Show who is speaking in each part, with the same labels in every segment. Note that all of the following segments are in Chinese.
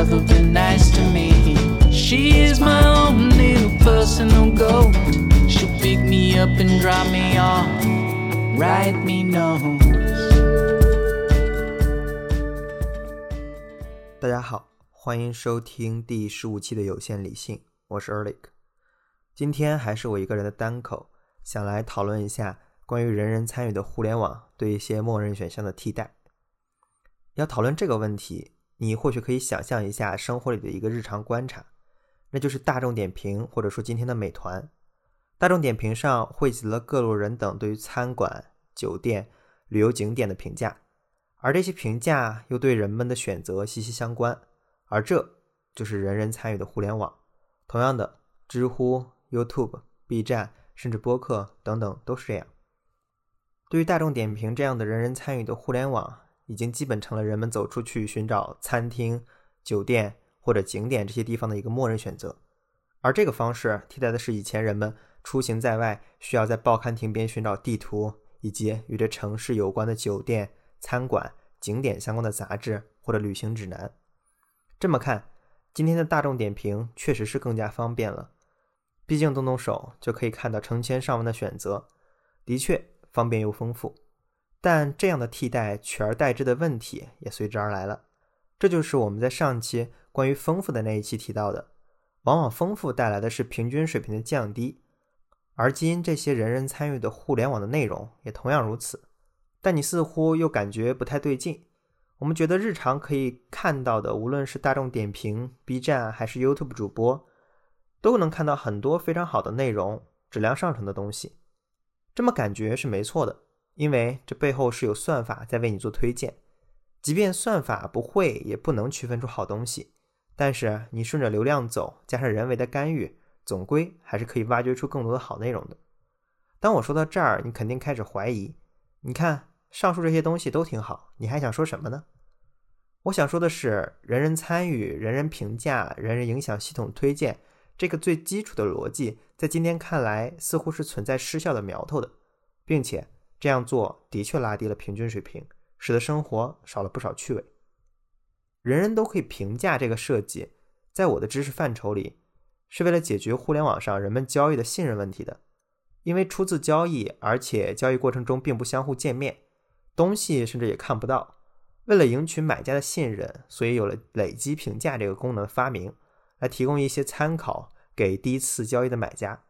Speaker 1: Girl who's ever been nice to me. She is my own little personal goat. She'll pick me up and drop me off, write me notes.
Speaker 2: 大家好，欢迎收听第十五期的有限理性，我是 Erlich。今天还是我一个人的单口，想来讨论一下关于人人参与的互联网对一些默认选项的替代。要讨论这个问题，你或许可以想象一下生活里的一个日常观察，那就是大众点评或者说今天的美团。大众点评上汇集了各路人等对于餐馆、酒店、旅游景点的评价。而这些评价又对人们的选择息息相关，而这就是人人参与的互联网。同样的，知乎、YouTube、B 站，甚至播客等等都是这样。对于大众点评这样的人人参与的互联网，已经基本成了人们走出去寻找餐厅、酒店或者景点这些地方的一个默认选择。而这个方式替代的是以前人们出行在外需要在报刊亭边寻找地图以及与这城市有关的酒店。餐馆、景点相关的杂志或者旅行指南。这么看，今天的大众点评确实是更加方便了。毕竟动动手就可以看到成千上万的选择，的确方便又丰富。但这样的替代取而代之的问题也随之而来了。这就是我们在上期关于丰富的那一期提到的，往往丰富带来的是平均水平的降低。而今这些人人参与的互联网的内容也同样如此。但你似乎又感觉不太对劲。我们觉得日常可以看到的，无论是大众点评、B 站还是 YouTube 主播，都能看到很多非常好的内容，质量上乘的东西。这么感觉是没错的，因为这背后是有算法在为你做推荐。即便算法不会也不能区分出好东西，但是你顺着流量走，加上人为的干预，总归还是可以挖掘出更多的好内容的。当我说到这儿，你肯定开始怀疑，你看。上述这些东西都挺好，你还想说什么呢？我想说的是，人人参与、人人评价、人人影响系统推荐这个最基础的逻辑，在今天看来似乎是存在失效的苗头的，并且这样做的确拉低了平均水平，使得生活少了不少趣味。人人都可以评价这个设计，在我的知识范畴里，是为了解决互联网上人们交易的信任问题的，因为初次交易，而且交易过程中并不相互见面。东西甚至也看不到。为了赢取买家的信任，所以有了累积评价这个功能的发明，来提供一些参考给第一次交易的买家。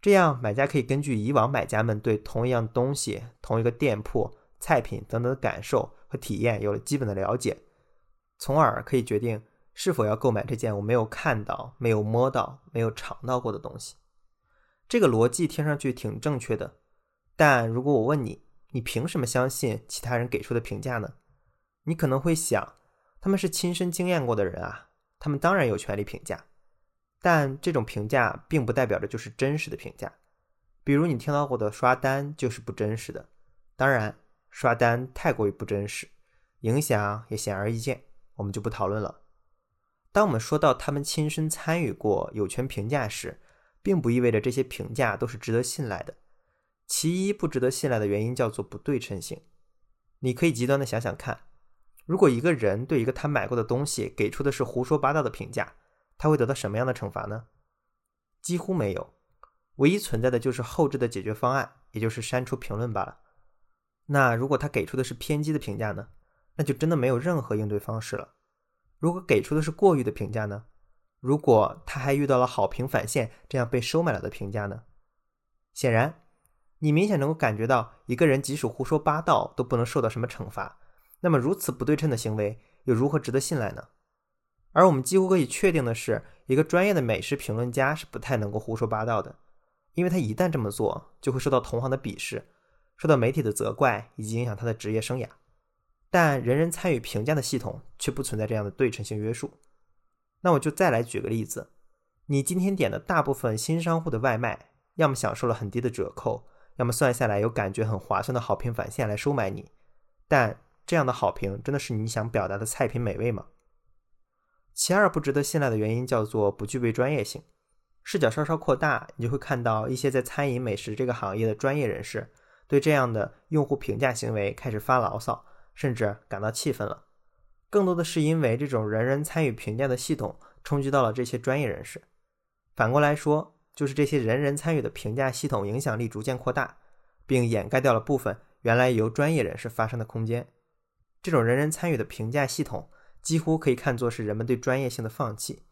Speaker 2: 这样，买家可以根据以往买家们对同一样东西、同一个店铺、菜品等等的感受和体验有了基本的了解，从而可以决定是否要购买这件我没有看到、没有摸到、没有尝到过的东西。这个逻辑听上去挺正确的，但如果我问你，你凭什么相信其他人给出的评价呢？你可能会想，他们是亲身经验过的人啊，他们当然有权利评价。但这种评价并不代表着就是真实的评价。比如你听到过的刷单就是不真实的。当然，刷单太过于不真实，影响也显而易见，我们就不讨论了。当我们说到他们亲身参与过、有权评价时，并不意味着这些评价都是值得信赖的。其一不值得信赖的原因叫做不对称性。你可以极端的想想看，如果一个人对一个他买过的东西给出的是胡说八道的评价，他会得到什么样的惩罚呢？几乎没有，唯一存在的就是后置的解决方案，也就是删除评论罢了。那如果他给出的是偏激的评价呢？那就真的没有任何应对方式了。如果给出的是过誉的评价呢？如果他还遇到了好评返现这样被收买了的评价呢？显然。你明显能够感觉到，一个人即使胡说八道都不能受到什么惩罚，那么如此不对称的行为又如何值得信赖呢？而我们几乎可以确定的是，一个专业的美食评论家是不太能够胡说八道的，因为他一旦这么做，就会受到同行的鄙视，受到媒体的责怪，以及影响他的职业生涯。但人人参与评价的系统却不存在这样的对称性约束，那我就再来举个例子，你今天点的大部分新商户的外卖，要么享受了很低的折扣，要么算下来有感觉很划算的好评返现来收买你。但这样的好评真的是你想表达的菜品美味吗？其二不值得信赖的原因叫做不具备专业性。视角稍稍扩大，你就会看到一些在餐饮美食这个行业的专业人士，对这样的用户评价行为开始发牢骚，甚至感到气愤了。更多的是因为这种人人参与评价的系统冲击到了这些专业人士。反过来说，就是这些人人参与的评价系统影响力逐渐扩大，并掩盖掉了部分原来由专业人士发声的空间。这种人人参与的评价系统几乎可以看作是人们对专业性的放弃，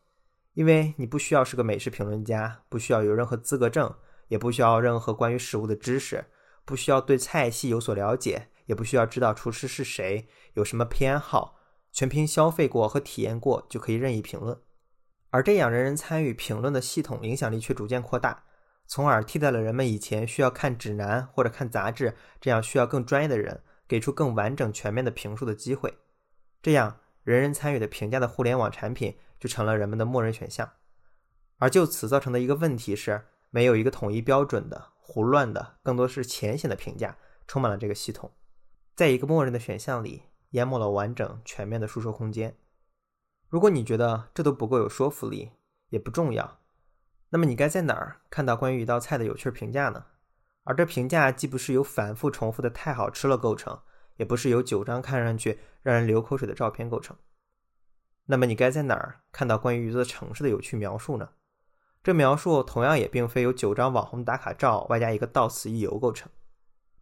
Speaker 2: 因为你不需要是个美食评论家，不需要有任何资格证，也不需要任何关于食物的知识，不需要对菜系有所了解，也不需要知道厨师是谁，有什么偏好。全凭消费过和体验过就可以任意评论，而这样人人参与评论的系统影响力却逐渐扩大，从而替代了人们以前需要看指南或者看杂志这样需要更专业的人给出更完整全面的评述的机会。这样人人参与的评价的互联网产品就成了人们的默认选项，而就此造成的一个问题是，没有一个统一标准的胡乱的，更多是浅显的评价充满了这个系统，在一个默认的选项里。淹没了完整全面的述说空间。如果你觉得这都不够有说服力，也不重要，那么你该在哪儿看到关于一道菜的有趣评价呢？而这评价既不是由反复重复的“太好吃了”构成，也不是由九张看上去让人流口水的照片构成。那么你该在哪儿看到关于一座城市的有趣描述呢？这描述同样也并非由九张网红打卡照外加一个到此一游构成。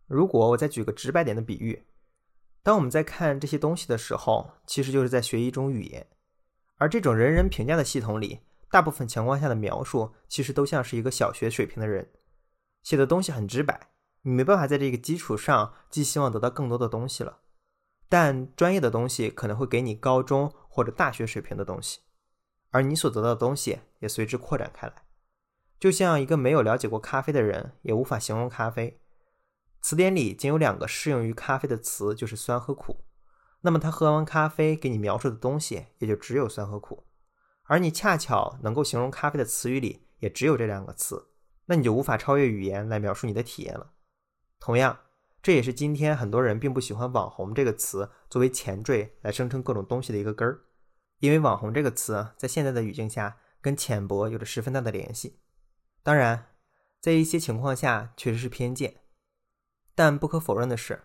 Speaker 2: 如果我再举个直白点的比喻。当我们在看这些东西的时候，其实就是在学一种语言，而这种人人评价的系统里，大部分情况下的描述其实都像是一个小学水平的人写的东西，很直白，你没办法在这个基础上寄希望得到更多的东西了。但专业的东西可能会给你高中或者大学水平的东西，而你所得到的东西也随之扩展开来。就像一个没有了解过咖啡的人，也无法形容咖啡。词典里仅有两个适用于咖啡的词，就是酸和苦。那么他喝完咖啡给你描述的东西也就只有酸和苦，而你恰巧能够形容咖啡的词语里也只有这两个词，那你就无法超越语言来描述你的体验了。同样，这也是今天很多人并不喜欢“网红”这个词作为前缀来声称各种东西的一个根儿，因为“网红”这个词在现在的语境下跟浅薄有着十分大的联系。当然，在一些情况下确实是偏见。但不可否认的是，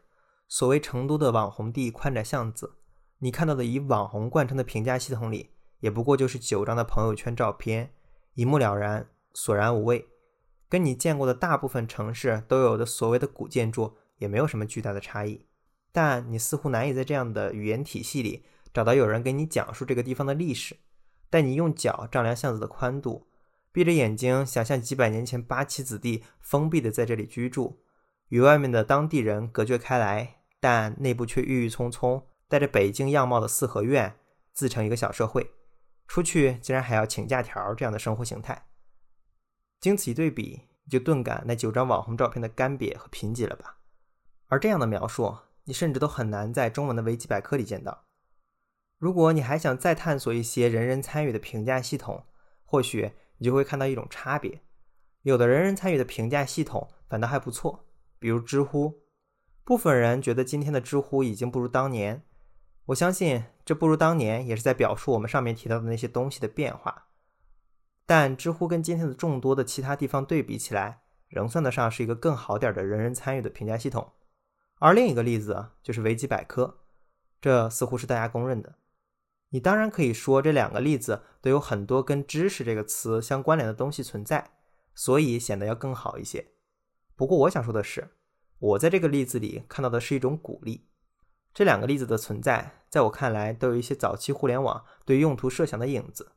Speaker 2: 所谓成都的网红地宽窄巷子，你看到的以网红贯穿的评价系统里，也不过就是九张的朋友圈照片，一目了然，索然无味，跟你见过的大部分城市都有的所谓的古建筑也没有什么巨大的差异。但你似乎难以在这样的语言体系里找到有人给你讲述这个地方的历史，带你用脚丈量巷子的宽度，闭着眼睛想象几百年前八旗子弟封闭的在这里居住。与外面的当地人隔绝开来，但内部却郁郁葱葱，带着北京样貌的四合院，自成一个小社会。出去竟然还要请假条，这样的生活形态。经此一对比，你就顿感那九张网红照片的干瘪和贫瘠了吧？而这样的描述，你甚至都很难在中文的维基百科里见到。如果你还想再探索一些人人参与的评价系统，或许你就会看到一种差别：有的人人参与的评价系统反倒还不错。比如知乎，部分人觉得今天的知乎已经不如当年。我相信这不如当年也是在表述我们上面提到的那些东西的变化。但知乎跟今天的众多的其他地方对比起来，仍算得上是一个更好点的人人参与的评价系统。而另一个例子就是维基百科，这似乎是大家公认的。你当然可以说这两个例子都有很多跟知识这个词相关联的东西存在，所以显得要更好一些。不过我想说的是，我在这个例子里看到的是一种鼓励。这两个例子的存在，在我看来都有一些早期互联网对用途设想的影子。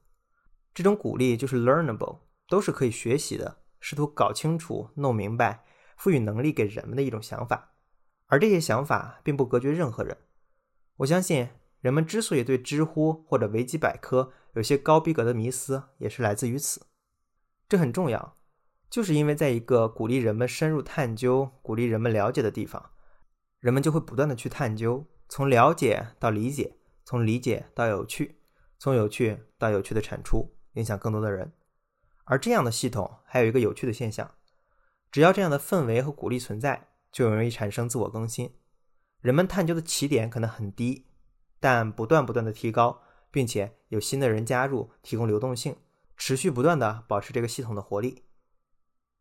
Speaker 2: 这种鼓励就是 learnable，都是可以学习的，试图搞清楚、弄明白、赋予能力给人们的一种想法。而这些想法并不隔绝任何人。我相信，人们之所以对知乎或者维基百科有些高逼格的迷思，也是来自于此。这很重要。就是因为在一个鼓励人们深入探究、鼓励人们了解的地方，人们就会不断的去探究，从了解到理解，从理解到有趣，从有趣到有趣的产出，影响更多的人。而这样的系统还有一个有趣的现象：只要这样的氛围和鼓励存在，就容易产生自我更新。人们探究的起点可能很低，但不断不断的提高，并且有新的人加入，提供流动性，持续不断的保持这个系统的活力。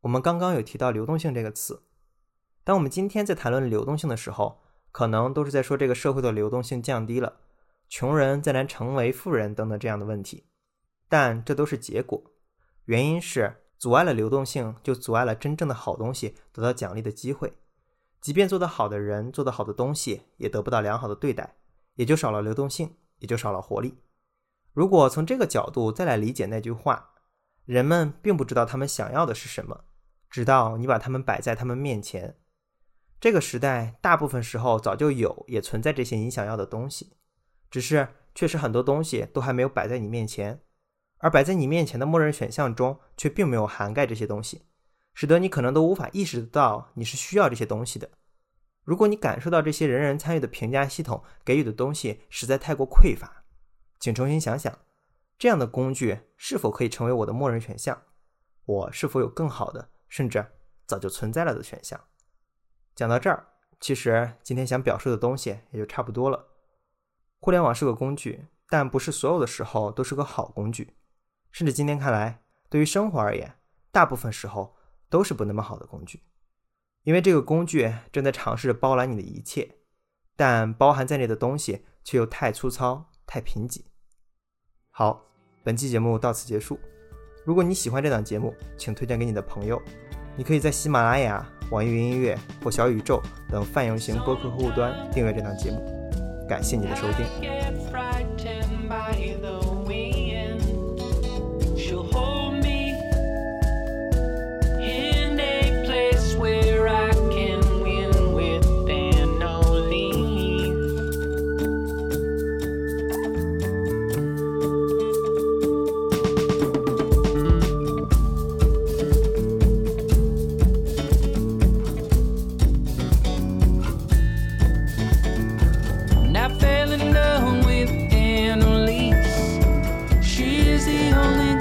Speaker 2: 我们刚刚有提到流动性这个词，当我们今天在谈论流动性的时候，可能都是在说这个社会的流动性降低了。穷人再难成为富人等等这样的问题，但这都是结果。原因是阻碍了流动性，就阻碍了真正的好东西得到奖励的机会。即便做得好的人做得好的东西，也得不到良好的对待，也就少了流动性，也就少了活力。如果从这个角度再来理解那句话，人们并不知道他们想要的是什么，直到你把他们摆在他们面前。这个时代大部分时候早就有，也存在这些你想要的东西。只是，确实很多东西都还没有摆在你面前，而摆在你面前的默认选项中却并没有涵盖这些东西，使得你可能都无法意识到你是需要这些东西的。如果你感受到这些人人参与的评价系统给予的东西实在太过匮乏，请重新想想，这样的工具是否可以成为我的默认选项？我是否有更好的，甚至早就存在了的选项？讲到这儿，其实今天想表述的东西也就差不多了。互联网是个工具，但不是所有的时候都是个好工具。甚至今天看来，对于生活而言，大部分时候都是不那么好的工具。因为这个工具正在尝试着包揽你的一切，但包含在内的东西却又太粗糙、太贫瘠。好，本期节目到此结束。如果你喜欢这档节目，请推荐给你的朋友。你可以在喜马拉雅、网易云音乐或小宇宙等泛用型播客客户端订阅这档节目。感谢你的收听。the only